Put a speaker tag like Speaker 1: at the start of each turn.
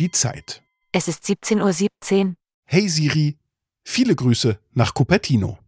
Speaker 1: die Zeit.
Speaker 2: Es ist 17.17 Uhr.
Speaker 1: Hey Siri, viele Grüße nach Cupertino.